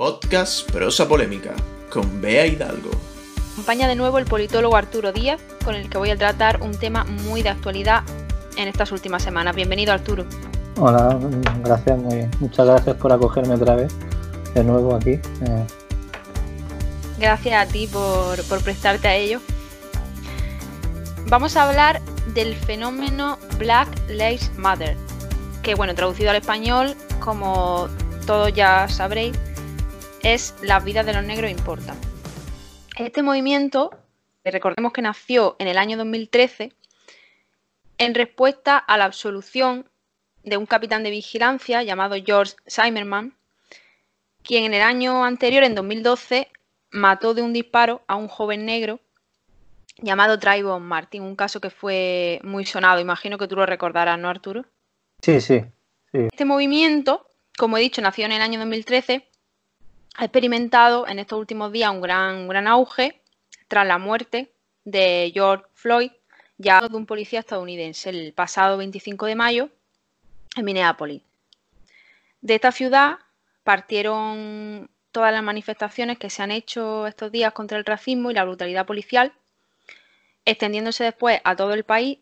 Podcast Prosa Polémica con Bea Hidalgo. Acompaña de nuevo el politólogo Arturo Díaz, con el que voy a tratar un tema muy de actualidad en estas últimas semanas. Bienvenido, Arturo. Hola, gracias, muy bien. Muchas gracias por acogerme otra vez de nuevo aquí. Eh, Gracias a ti por, por prestarte a ello. Vamos a hablar del fenómeno Black Lives Matter, que bueno, traducido al español, como todos ya sabréis, es las vidas de los negros importan. Este movimiento, recordemos que nació en el año 2013 en respuesta a la absolución de un capitán de vigilancia llamado George Zimmerman, quien en el año anterior, en 2012, mató de un disparo a un joven negro llamado Trayvon Martin, un caso que fue muy sonado. Imagino que tú lo recordarás, ¿no, Arturo? Sí, sí, sí. Este movimiento, como he dicho, nació en el año 2013, ha experimentado en estos últimos días un gran, gran auge tras la muerte de George Floyd, ya de un policía estadounidense, el pasado 25 de mayo en Minneapolis. De esta ciudad partieron todas las manifestaciones que se han hecho estos días contra el racismo y la brutalidad policial, extendiéndose después a todo el país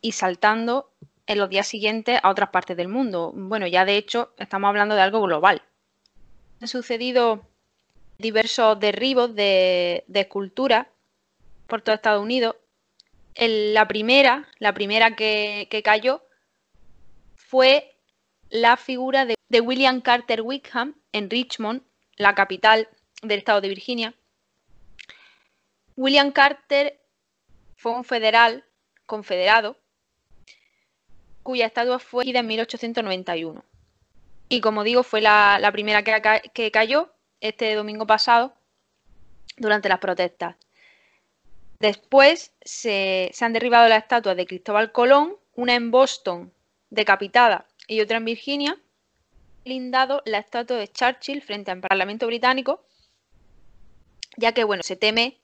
y saltando en los días siguientes a otras partes del mundo. Bueno, ya de hecho estamos hablando de algo global. Han sucedido diversos derribos de, de esculturas por todo Estados Unidos. La primera, la primera que, que, cayó fue la figura de, de William Carter Wickham en Richmond, la capital del estado de Virginia. William Carter fue un federal confederado cuya estatua fue en 1891. Y como digo, fue la, primera que, cayó este domingo pasado durante las protestas. Después se, han derribado las estatuas de Cristóbal Colón, una en Boston decapitada y otra en Virginia, blindado la estatua de Churchill frente al Parlamento británico, ya que bueno, se teme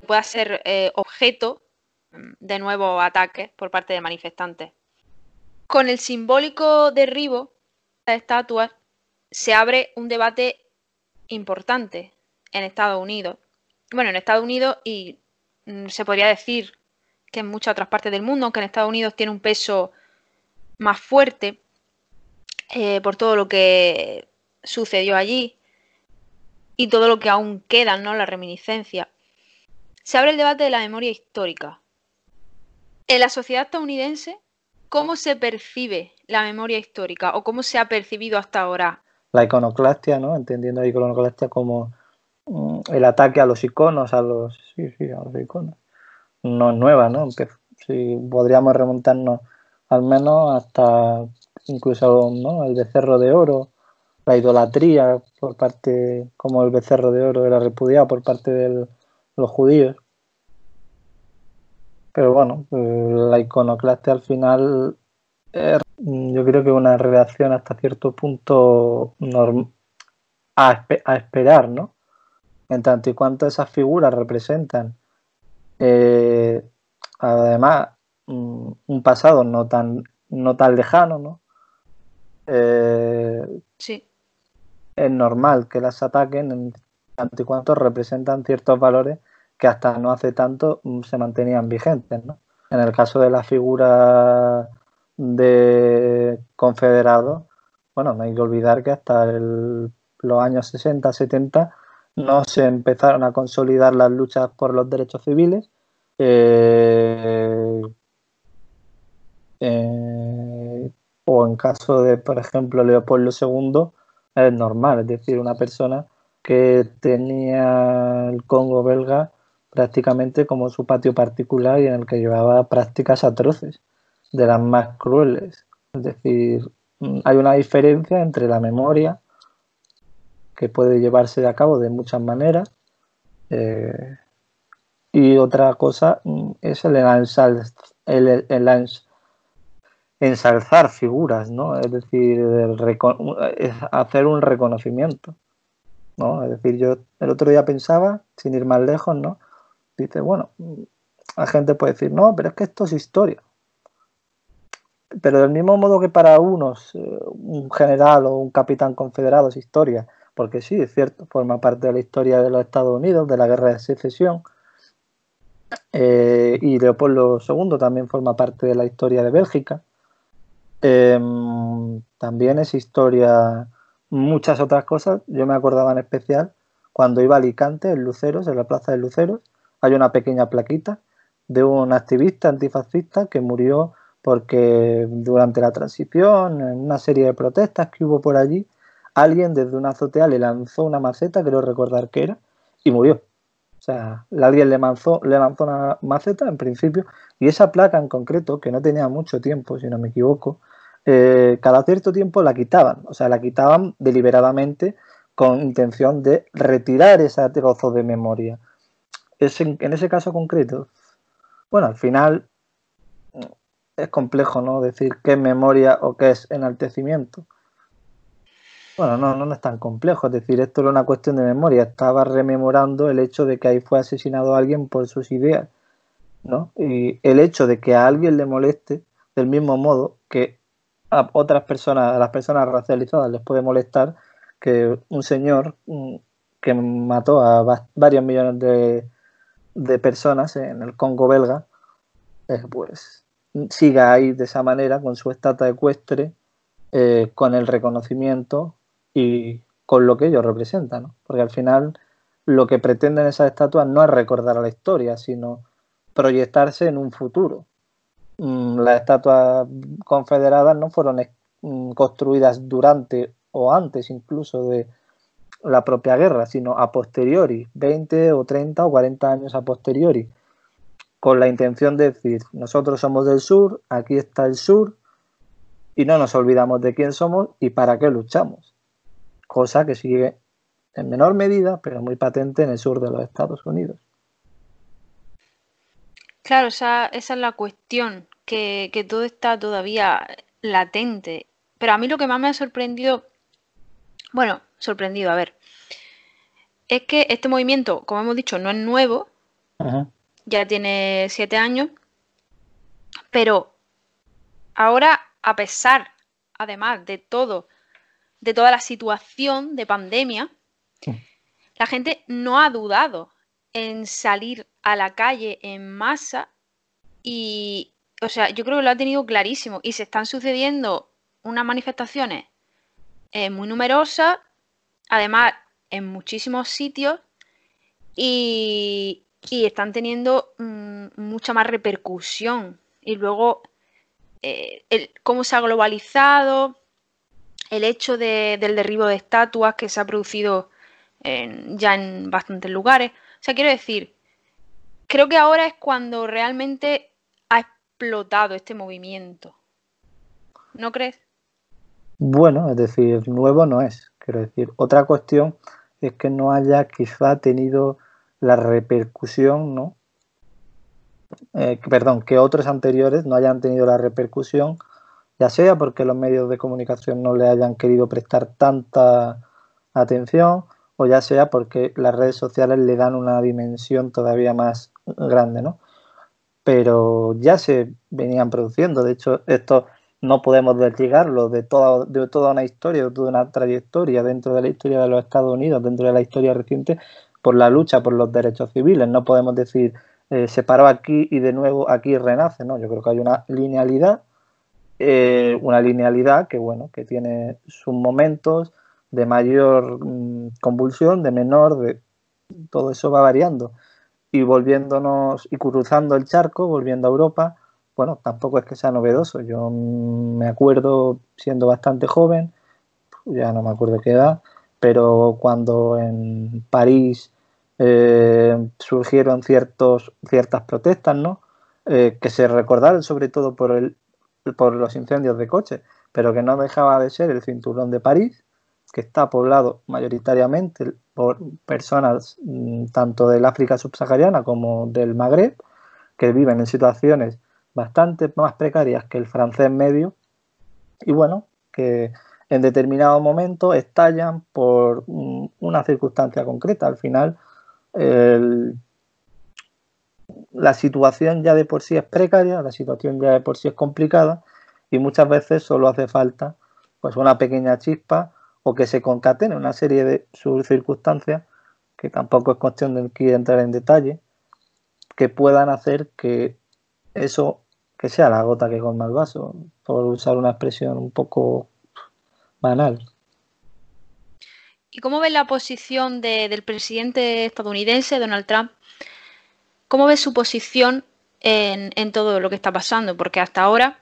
que pueda ser eh, objeto de nuevos ataques por parte de manifestantes. Con el simbólico derribo de estatuas se abre un debate importante en Estados Unidos. Bueno, en Estados Unidos y mm, se podría decir que en muchas otras partes del mundo, aunque en Estados Unidos tiene un peso más fuerte eh, por todo lo que sucedió allí y todo lo que aún queda, ¿no? La reminiscencia. Se abre el debate de la memoria histórica. En la sociedad estadounidense ¿Cómo se percibe la memoria histórica o cómo se ha percibido hasta ahora? La iconoclastia, ¿no? Entendiendo la iconoclastia como mm, el ataque a los iconos, a los, sí, sí, a los iconos. No es nueva, ¿no? Sí, podríamos remontarnos al menos hasta incluso ¿no? el becerro de oro, la idolatría por parte, como el becerro de oro era repudiado por parte de los judíos. Pero bueno, la iconoclastia al final es, yo creo que una reacción hasta cierto punto a, espe a, esperar, ¿no? En tanto y cuanto esas figuras representan, eh, además, un pasado no tan, no tan lejano, ¿no? Eh, sí. Es normal que las ataquen en tanto y cuanto representan ciertos valores que hasta no hace tanto mm, se mantenían vigentes. ¿no? En el caso de la figura de confederados, bueno, no hay que olvidar que hasta el, los años 60, 70 no se empezaron a consolidar las luchas por los derechos civiles. Eh, eh, o en caso de, por ejemplo, Leopoldo II, es normal, es decir, una persona que tenía el Congo belga prácticamente como su patio particular y en el que llevaba prácticas atroces, de las más crueles. Es decir, hay una diferencia entre la memoria, que puede llevarse a cabo de muchas maneras, eh, y otra cosa mm, es el, el, ensalzar figuras, ¿no? Es decir, el hacer un reconocimiento, ¿no? Es decir, yo el otro día pensaba, sin ir más lejos, ¿no? Dice, bueno, la gente puede decir, no, pero es que esto es historia. Pero del mismo modo que para unos eh, un general o un capitán confederado es historia, porque sí, es cierto, forma parte de la historia de los Estados Unidos, de la guerra de secesión. Eh, y Leopoldo II también forma parte de la historia de Bélgica. Em, también es historia muchas otras cosas. Yo me acordaba en especial cuando iba a Alicante, en Luceros, en la plaza de Luceros, hay una pequeña plaquita de un activista antifascista que murió porque durante la transición, en una serie de protestas que hubo por allí, alguien desde una azotea le lanzó una maceta, creo recordar que era, y murió. O sea, alguien le lanzó, le lanzó una maceta en principio, y esa placa en concreto, que no tenía mucho tiempo, si no me equivoco, eh, cada cierto tiempo la quitaban. O sea, la quitaban deliberadamente con intención de retirar ese trozo de memoria. En ese caso concreto, bueno, al final es complejo, ¿no? Decir qué es memoria o qué es enaltecimiento. Bueno, no, no, es tan complejo, es decir, esto era una cuestión de memoria. Estaba rememorando el hecho de que ahí fue asesinado alguien por sus ideas, ¿no? Y el hecho de que a alguien le moleste, del mismo modo que a otras personas, a las personas racializadas les puede molestar que un señor mm, que mató a varios millones de, de personas en el Congo belga, pues siga ahí de esa manera con su estatua ecuestre, eh, con el reconocimiento y con lo que ellos representan, porque al final lo que pretenden esas estatuas no es recordar a la historia, sino proyectarse en un futuro. Mm, las estatuas confederadas no fueron mm, construidas durante o antes incluso de la propia guerra, sino a posteriori, 20 o 30 o 40 años a posteriori con la intención de decir, nosotros somos del sur, aquí está el sur, y no nos olvidamos de quién somos y para qué luchamos. Cosa que sigue en menor medida, pero muy patente en el sur de los Estados Unidos. Claro, esa, esa es la cuestión, que, que todo está todavía latente. Pero a mí lo que más me ha sorprendido, bueno, sorprendido, a ver, es que este movimiento, como hemos dicho, no es nuevo, Ajá ya tiene siete años, pero ahora, a pesar, además de todo, de toda la situación de pandemia, la gente no ha dudado en salir a la calle en masa y, o sea, yo creo que lo ha tenido clarísimo. Y se están sucediendo unas manifestaciones eh, muy numerosas, además en muchísimos sitios y, y están teniendo mm, mucha más repercusión. Y luego, eh, el, cómo se ha globalizado, el hecho del derribo de estatuas que se ha producido ya en bastantes lugares. O sea, quiero decir, creo que ahora es cuando realmente ha explotado este movimiento. ¿No crees? Bueno, es decir, nuevo no es. Quiero decir, otra cuestión es que no haya quizá tenido la repercusión, ¿no? Eh, perdón, que otros anteriores no hayan tenido la repercusión, ya sea porque los medios de comunicación no le hayan querido prestar tanta atención o ya sea porque las redes sociales le dan una dimensión todavía más grande, ¿no? Pero ya se venían produciendo, de hecho, esto no podemos desligarlo de toda, de toda una historia, de toda una trayectoria dentro de la historia de los Estados Unidos, dentro de la historia reciente, por la lucha por los derechos civiles. No podemos decir eh, se paró aquí y de nuevo aquí renace, ¿no? Yo creo que hay una linealidad, eh, una linealidad que bueno, que tiene sus momentos de mayor mm, convulsión, de menor, de todo eso va variando. Y volviéndonos y cruzando el charco, volviendo a Europa, bueno, tampoco es que sea novedoso. Yo mm, me acuerdo siendo bastante joven, ya no me acuerdo qué edad, pero cuando en París eh, surgieron ciertos, ciertas protestas, ¿no? Eh, que se recordaron sobre todo por, el, por los incendios de coches, pero que no dejaba de ser el cinturón de París, que está poblado mayoritariamente por personas mm, tanto del África subsahariana como del Magreb, que viven en situaciones bastante más precarias que el francés medio, y bueno, que en determinado momento estallan por una circunstancia concreta. Al final, la situación ya de por sí es precaria, la situación ya de por sí es complicada y muchas veces solo hace falta pues una pequeña chispa o que se concatene una serie de circunstancias, que tampoco es cuestión de entrar en detalle, que puedan hacer que eso, que sea la gota que colma el vaso, por usar una expresión un poco banal. ¿Y cómo ves la posición del presidente estadounidense, Donald Trump? ¿Cómo ves su posición en, todo lo que está pasando? Porque hasta ahora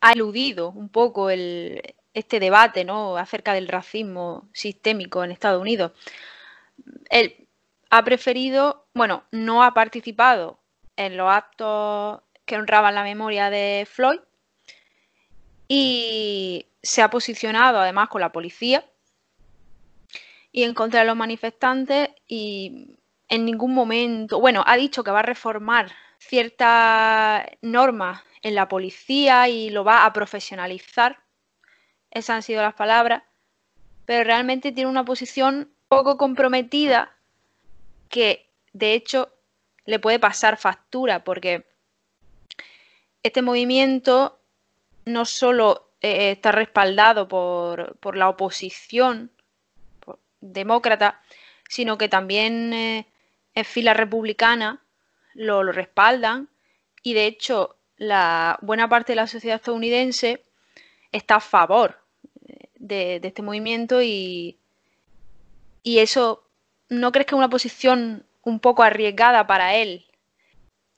ha eludido un poco este debate acerca del racismo sistémico en Estados Unidos. Él ha preferido, bueno, no ha participado en los actos que honraban la memoria de Floyd y se ha posicionado además con la policía y en contra de los manifestantes y en ningún momento, bueno, ha dicho que va a reformar ciertas normas en la policía y lo va a profesionalizar. Esas han sido las palabras, pero realmente tiene una posición poco comprometida que de hecho le puede pasar factura porque este movimiento no solo eh, está respaldado por, la oposición demócrata, sino que también eh, en fila republicana lo, respaldan y de hecho la buena parte de la sociedad estadounidense está a favor de, este movimiento y, y eso, ¿no crees que es una posición un poco arriesgada para él?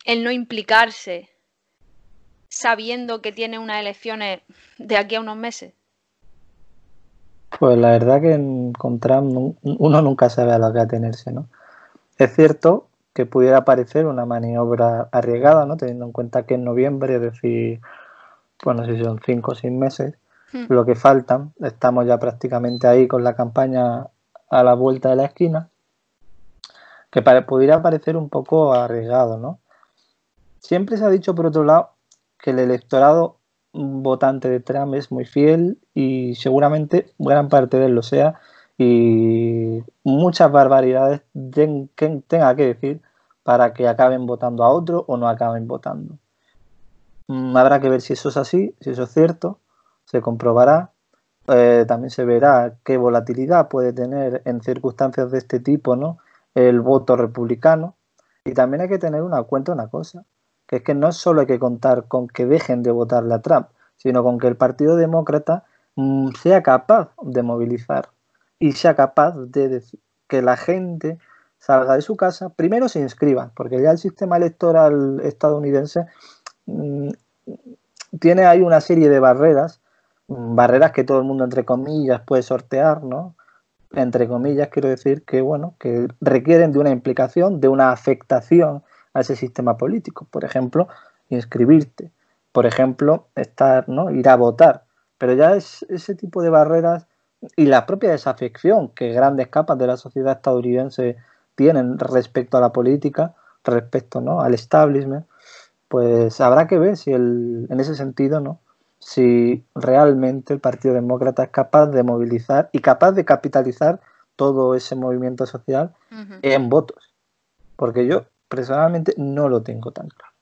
El no implicarse sabiendo que tiene unas elecciones de aquí a unos meses. Pues la verdad que con Trump uno nunca sabe a lo que atenerse, ¿no? Es cierto que pudiera parecer una maniobra arriesgada, ¿no? Teniendo en cuenta que en noviembre, es decir, bueno, si son cinco o seis meses, Hmm. lo que faltan. Estamos ya prácticamente ahí con la campaña a la vuelta de la esquina, que pudiera parecer un poco arriesgado, ¿no? Siempre se ha dicho, por otro lado, que el electorado votante de Trump es muy fiel y seguramente gran parte de él lo sea y muchas barbaridades tenga que decir para que acaben votando a otro o no acaben votando. Mm, habrá que ver si eso es así, si eso es cierto se comprobará. Eh, también se verá qué volatilidad puede tener en circunstancias de este tipo ¿no? el voto republicano. Y también hay que tener una cuenta una cosa, que es que no solo hay que contar con que dejen de votarle a Trump, sino con que el Partido Demócrata mm, sea capaz de movilizar y sea capaz de que la gente salga de su casa, primero se inscriba, porque ya el sistema electoral estadounidense mm, tiene ahí una serie de barreras barreras que todo el mundo, entre comillas, puede sortear, ¿no? Entre comillas, quiero decir que, bueno, que requieren de una implicación, de una afectación a ese sistema político. Por ejemplo, inscribirte. Por ejemplo, estar, ¿no? Ir a votar. Pero ya es ese tipo de barreras y la propia desafección que grandes capas de la sociedad estadounidense tienen respecto a la política, respecto ¿no? al establishment, pues habrá que ver si el, en ese sentido no si realmente el Partido Demócrata es capaz de movilizar y capaz de capitalizar todo ese movimiento social en votos. Porque yo personalmente no lo tengo tan claro.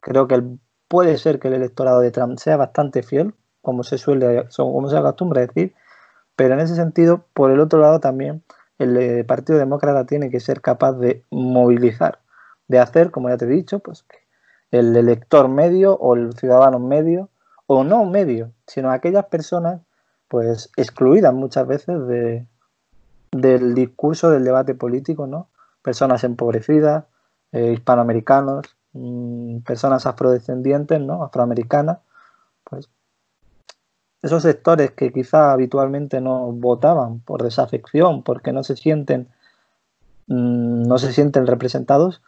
Creo que puede ser que el electorado de Trump sea bastante fiel, como se suele, como se acostumbra decir, pero en ese sentido, por el otro lado también, el eh, Partido Demócrata tiene que ser capaz de movilizar, de hacer, como ya te he dicho, pues el elector medio o el ciudadano medio o no medio, sino aquellas personas pues excluidas muchas veces de, del discurso del debate político, ¿no? Personas empobrecidas, eh, hispanoamericanos, mm, personas afrodescendientes, ¿no? Afroamericanas, pues esos sectores que quizá habitualmente no votaban por desafección, porque no se sienten mm, no se sienten representados,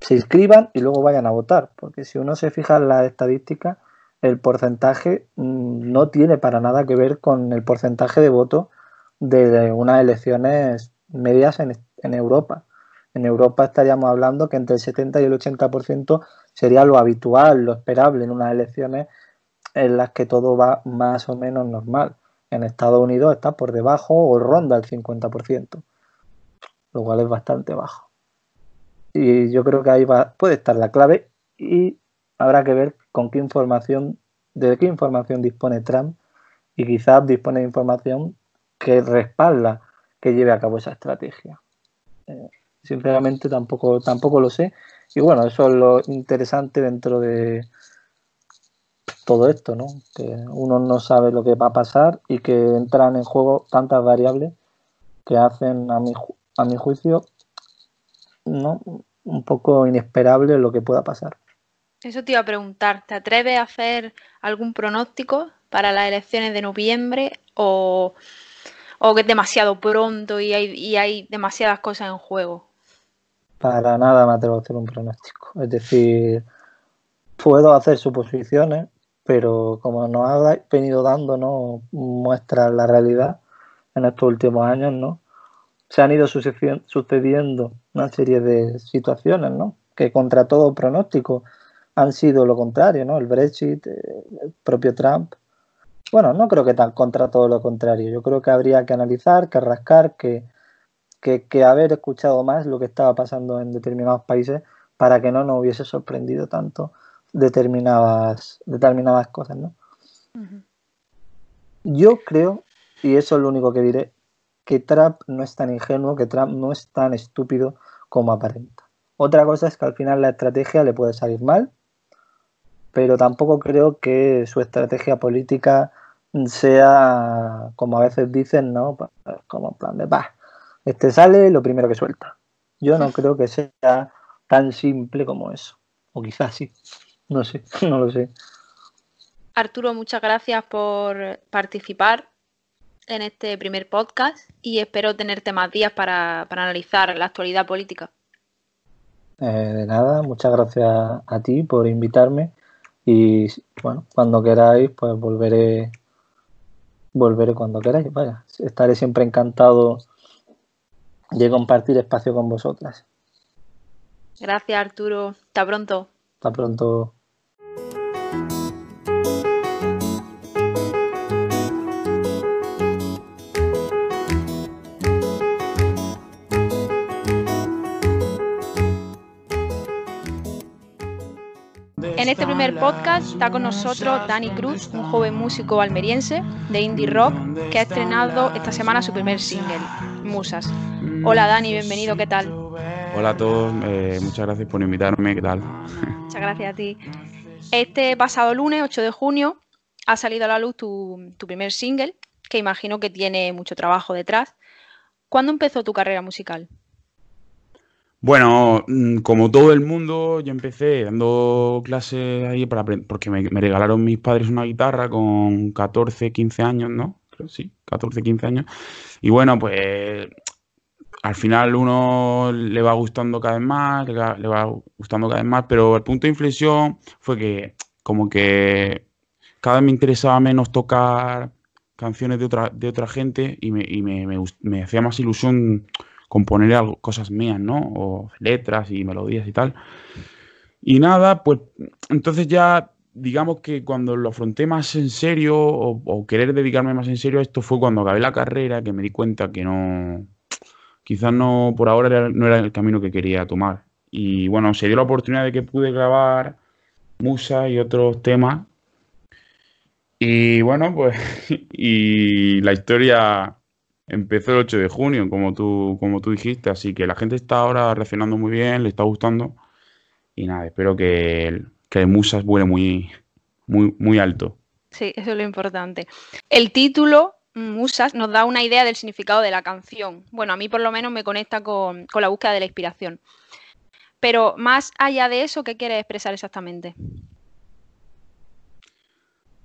se inscriban y luego vayan a votar, porque si uno se fija en la estadística, el porcentaje mm, no tiene para nada que ver con el porcentaje de voto de unas elecciones medias en, Europa. En Europa estaríamos hablando que entre el 70 y el 80% sería lo habitual, lo esperable en unas elecciones en las que todo va más o menos normal. En Estados Unidos está por debajo o ronda el 50%, lo cual es bastante bajo. Y yo creo que ahí va, puede estar la clave y habrá que ver con qué información, de qué información dispone Trump y quizás dispone de información que respalda que lleve a cabo esa estrategia. Eh, sinceramente tampoco, tampoco lo sé. Y bueno, eso es lo interesante dentro de todo esto, ¿no? Que uno no sabe lo que va a pasar y que entran en juego tantas variables que hacen, a mi, a mi juicio, ¿no? un poco inesperable lo que pueda pasar. Eso te iba a preguntar, ¿te atreves a hacer algún pronóstico para las elecciones de noviembre o, o que es demasiado pronto y hay, y hay demasiadas cosas en juego? Para nada me atrevo a hacer un pronóstico. Es decir, puedo hacer suposiciones, pero como nos ha venido dando ¿no? muestra la realidad en estos últimos años, ¿no? se han ido sucediendo una serie de situaciones, ¿no? Que contra todo pronóstico han sido lo contrario, ¿no? El Brexit, eh, el propio Trump. Bueno, no creo que tan contra todo lo contrario. Yo creo que habría que analizar, que rascar, que, que, haber escuchado más lo que estaba pasando en determinados países para que no nos hubiese sorprendido tanto determinadas, determinadas cosas, ¿no? Yo creo, y eso es lo único que diré, que Trump no es tan ingenuo, que Trump no es tan estúpido como aparenta. Otra cosa es que al final la estrategia le puede salir mal, pero tampoco creo que su estrategia política sea, como a veces dicen, ¿no? Como en plan de, va, este sale lo primero que suelta. Yo no creo que sea tan simple como eso. O quizás sí. No sé, no lo sé. Arturo, muchas gracias por participar en este primer podcast y espero tenerte más días para, analizar la actualidad política. Eh, de nada, muchas gracias a ti por invitarme y bueno, cuando queráis pues volveré volveré cuando queráis, vaya, estaré siempre encantado de compartir espacio con vosotras. Gracias Arturo, hasta pronto. Hasta pronto. En este primer podcast está con nosotros Dani Cruz, un joven músico almeriense de indie rock que ha estrenado esta semana su primer single, Musas. Hola Dani, bienvenido, ¿qué tal? Hola a todos, eh, muchas gracias por invitarme, ¿qué tal? Muchas gracias a ti. Este pasado lunes, 8 de junio, ha salido a la luz tu, tu primer single, que imagino que tiene mucho trabajo detrás. ¿Cuándo empezó tu carrera musical? Bueno, mm, como todo el mundo, yo empecé dando clases ahí para porque me, regalaron mis padres una guitarra con 14, 15 años, ¿no? Sí, 14, 15 años. Y bueno, pues al final uno le va gustando cada vez más, le va, gustando cada vez más, pero el punto de inflexión fue que como que cada vez me interesaba menos tocar canciones de otra, de otra gente y me, y me, me hacía más ilusión componer algo, cosas mías, ¿no? O letras y melodías y tal. Y nada, pues entonces ya digamos que cuando lo afronté más en serio o, querer dedicarme más en serio a esto fue cuando acabé la carrera que me di cuenta que no, quizás no, por ahora no era el camino que quería tomar. Y bueno, se dio la oportunidad de que pude grabar Musa y otros temas. Y bueno, pues, y la historia empezó el 8 de junio, como tú, como tú dijiste, así que la gente está ahora reaccionando muy bien, le está gustando. Y nada, espero que, que Musas vuele muy, muy, muy alto. Sí, eso es lo importante. El título, Musas, nos da una idea del significado de la canción. Bueno, a mí por lo menos me conecta con, con la búsqueda de la inspiración. Pero más allá de eso, ¿qué quieres expresar exactamente?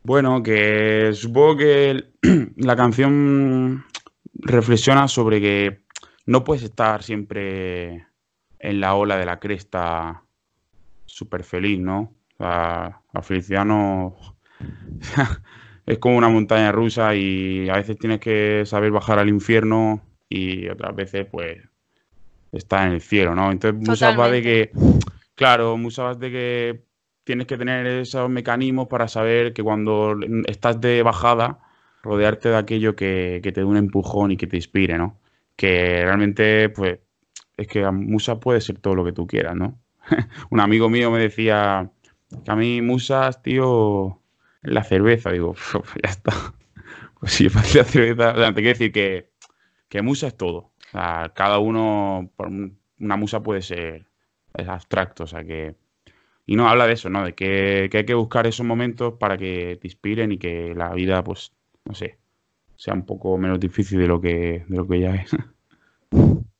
Bueno, que supongo que la canción reflexiona sobre que no puedes estar siempre en la ola de la cresta súper feliz, ¿no? O sea, la felicidad no... es como una montaña rusa y a veces tienes que saber bajar al infierno y otras veces pues está en el cielo, ¿no? Entonces muchas va de que, claro, muchas de que tienes que tener esos mecanismos para saber que cuando estás de bajada rodearte de aquello que, te dé un empujón y que te inspire, ¿no? Que realmente, pues, es que Musa puede ser todo lo que tú quieras, ¿no? un amigo mío me decía a mí Musas, tío, la cerveza, digo, ya está. sí, fácil la cerveza. Te quiero decir que, que musa es todo. O sea, cada uno, por un- una musa puede ser es abstracto, o sea que... Y no habla de eso, ¿no? De que, que hay que buscar esos momentos para que te inspiren y que la vida, pues, no sé, sea un poco menos difícil de lo que, de lo que ya es.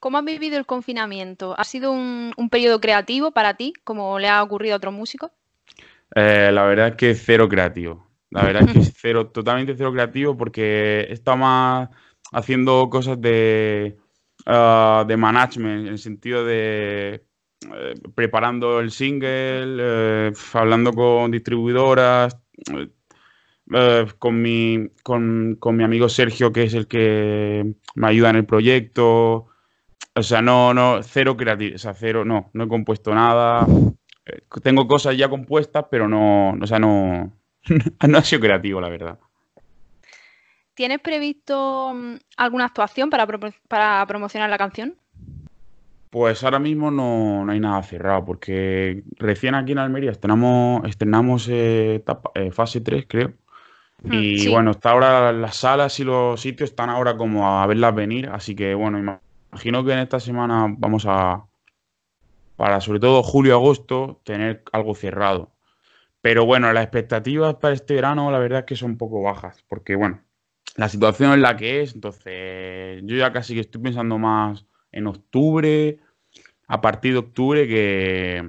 ¿Cómo has vivido el confinamiento? ¿Ha sido un, un periodo creativo para ti, como le ha ocurrido a otros músicos? Eh, la verdad es que cero creativo. La verdad es que es cero, totalmente cero creativo porque estado más haciendo cosas de, ah, de management, en el sentido de eh, preparando el single, eh, hablando con distribuidoras, eh, con mi, con, con mi amigo Sergio, que es el que me ayuda en el proyecto. O sea, no, no, cero creativo, o sea, cero, no, no he compuesto nada. Eh, Tengo cosas ya compuestas, pero no, o sea, no, no ha sido creativo, la verdad. ¿Tienes previsto mm, alguna actuación para, propo- para promocionar la canción? Pues ahora mismo no, no hay nada cerrado, porque recién aquí en Almería estrenamos, estrenamos eh, etapa- eh, fase 3, creo. Mm, Y sí. bueno, está ahora las salas y los sitios están ahora como a verlas venir, así que bueno, imagino que en esta semana vamos a, para sobre todo julio-agosto, tener algo cerrado. Pero bueno, las expectativas para este verano la verdad es que son un poco bajas, porque bueno, la situación es la que es, entonces yo ya casi que estoy pensando más en octubre, a partir de octubre que,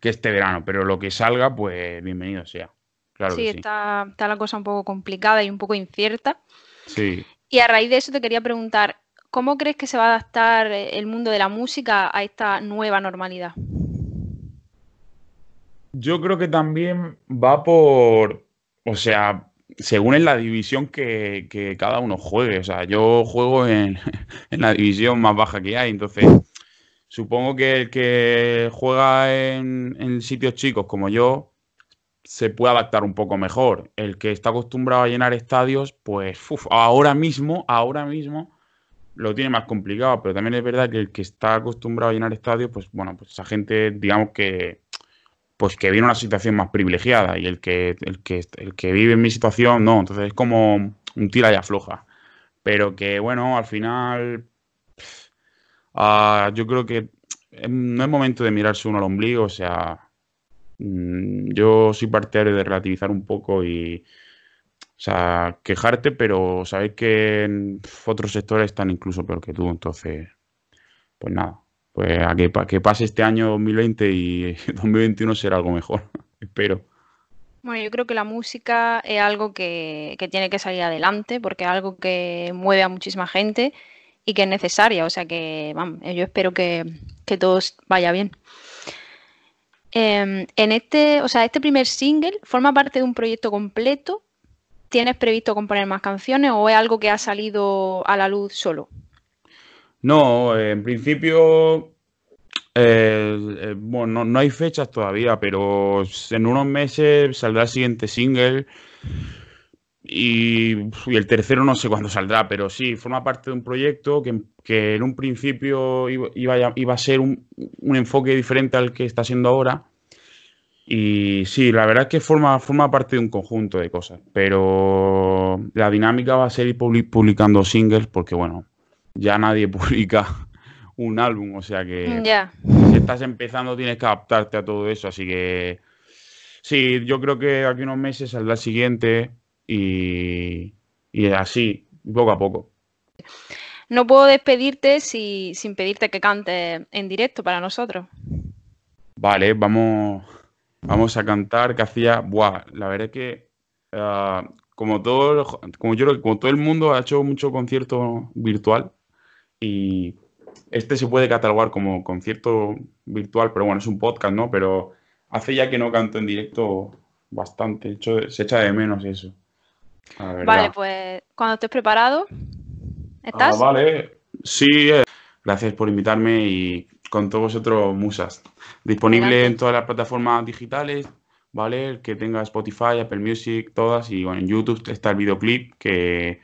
que este verano, pero lo que salga, pues bienvenido sea. Claro sí, que sí. Está, está la cosa un poco complicada y un poco incierta. Sí. Y a raíz de eso te quería preguntar, ¿cómo crees que se va a adaptar eh, el mundo de la música a esta nueva normalidad? Yo creo que también va por, o sea, según en la división que, que cada uno juegue. O sea, yo juego en, en la división más baja que hay, entonces supongo que el que juega en, sitios chicos como yo se puede adaptar un poco mejor. El que está acostumbrado a llenar estadios, pues ahora mismo, ahora mismo lo tiene más complicado, pero también es verdad que el que está acostumbrado a llenar estadios, pues bueno, pues esa gente, digamos que pues que viene una situación más privilegiada y el que, el que, el que vive en mi situación no, entonces es como un tira y afloja. Pero que bueno, al final ah, yo creo que eh, no es momento de mirarse uno al ombligo, o sea, mm, yo soy partidario de relativizar un poco y, o sea, quejarte, pero saber que en otros sectores están incluso peor que tú, entonces, pues nada, pues a que, que pase este año 2020 y 2021 será algo mejor, espero. Bueno, yo creo que la música es algo que, tiene que salir adelante porque es algo que mueve a muchísima gente y que es necesaria. O sea que, vamos, yo espero que, que todo vaya bien. Em, en este, o sea, este primer single forma parte de un proyecto completo. ¿Tienes previsto componer más canciones o es algo que ha salido a la luz solo? No, eh, en principio, eh, eh, bueno, no, hay fechas todavía, pero en unos meses saldrá el siguiente single y, y el tercero no sé cuándo saldrá, pero sí, forma parte de un proyecto que, en un principio iba, a, ser un enfoque diferente al que está siendo ahora. Y sí, la verdad es que forma, forma parte de un conjunto de cosas, pero la dinámica va a ser ir publi- publicando singles porque, bueno, ya nadie publica un álbum, o sea que si estás empezando tienes que adaptarte a todo eso, así que sí, yo creo que aquí unos meses saldrá el siguiente y, y así, poco a poco. No puedo despedirte si- sin pedirte que cantes en directo para nosotros. Vale, vamos, vamos a cantar que hacía, buah, la verdad es que ah, como todo, como yo creo que como todo el mundo ha hecho mucho concierto virtual y este se puede catalogar como concierto virtual, pero bueno, es un podcast, ¿no? Pero hace ya que no canto en directo bastante, hecho, se echa de menos eso. Vale, pues cuando estés preparado, ¿estás? Ah, vale. Sí, eh, gracias por invitarme y con todos vosotros, musas. Disponible en todas las plataformas digitales, ¿vale? El que tenga Spotify, Apple Music, todas. Y bueno, en YouTube está el videoclip que,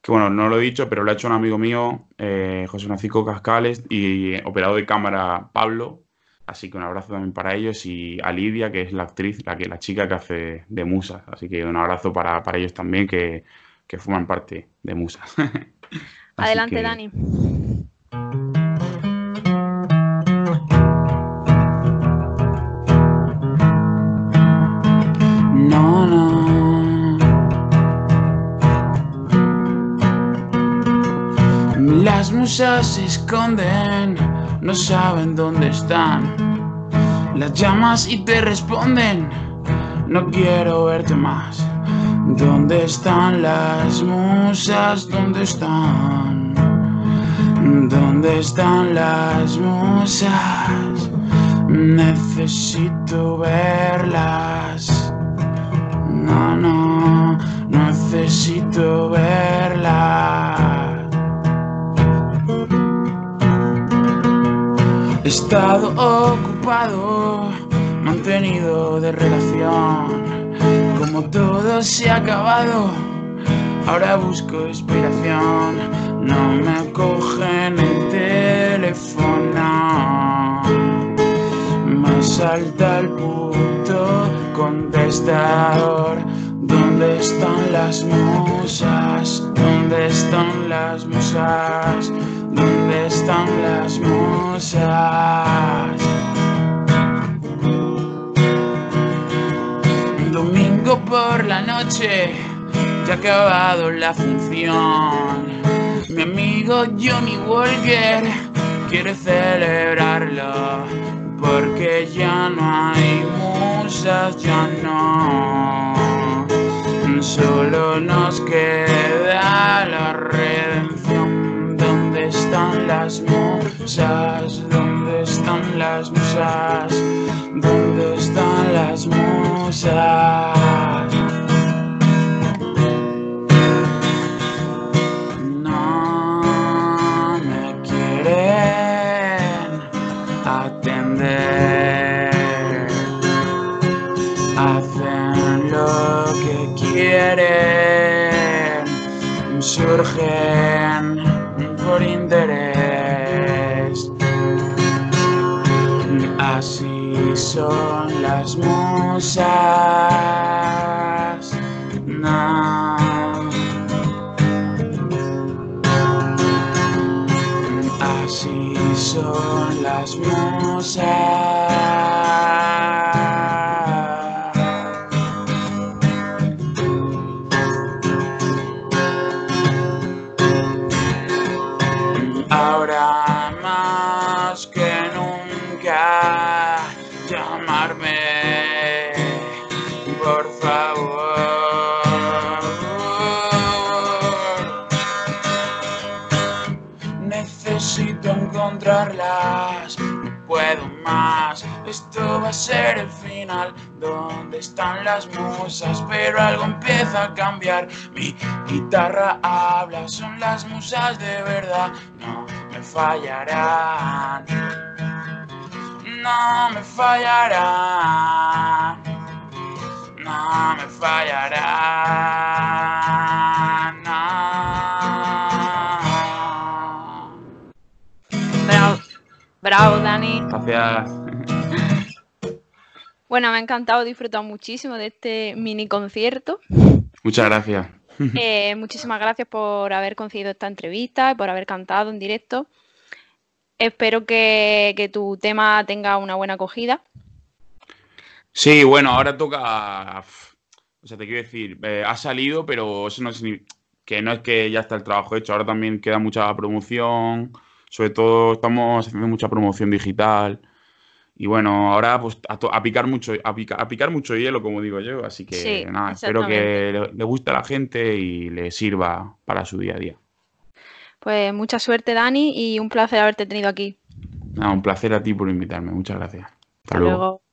que bueno, no lo he dicho, pero lo ha hecho un amigo mío, eh, José Francisco Cascales, y operador de cámara Pablo. Así que un abrazo también para ellos y a Lidia, que es la actriz, la, que, la chica que hace de Musas. Así que un abrazo para, ellos también, que, que forman parte de Musas. Adelante, Dani. Las musas se esconden, no saben dónde están. Las llamas y te responden, no quiero verte más. ¿Dónde están las musas? ¿Dónde están? ¿Dónde están las musas? Necesito verlas. No, no, necesito verlas. He estado ocupado, mantenido de relación como todo se ha acabado, ahora busco inspiración. No me cogen el teléfono. Me salta el puto contestador. ¿Dónde están las musas? ¿Dónde están las musas? ¿Dónde están las musas? por la noche, ya ha acabado la función. Mi amigo Johnny Walker quiere celebrarlo, porque ya no hay musas, ya no. Solo nos queda la redención. ¿Dónde están las musas? ¿Dónde están las musas? ¿Dónde están las musas? Hacen lo que quieren. Surgen por interés. Así son las musas. Así son las musas. Puedo más. Esto va a ser el final. ¿Dónde están las musas? Pero algo empieza a cambiar. Mi guitarra habla, son las musas de verdad. No me fallarán. No me fallarán. No me fallarán. Bravo, Dani. Gracias. Bueno, me ha encantado, he disfrutado muchísimo de este mini concierto. Muchas gracias. Eh, muchísimas gracias por haber conseguido esta entrevista y por haber cantado en directo. Espero que, tu tema tenga una buena acogida. Sí, bueno, ahora toca. O sea, te quiero decir, eh, ha salido, pero eso no significa que no es que ya está el trabajo hecho. Ahora también queda mucha promoción sobre todo estamos haciendo mucha promoción digital. Y bueno, ahora pues a, picar mucho, a, picar mucho hielo, como digo yo. Así que nada, espero que le, guste a la gente y le sirva para su día a día. Pues mucha suerte, Dani, y un placer haberte tenido aquí. un placer a ti por invitarme. Muchas gracias. Hasta, luego.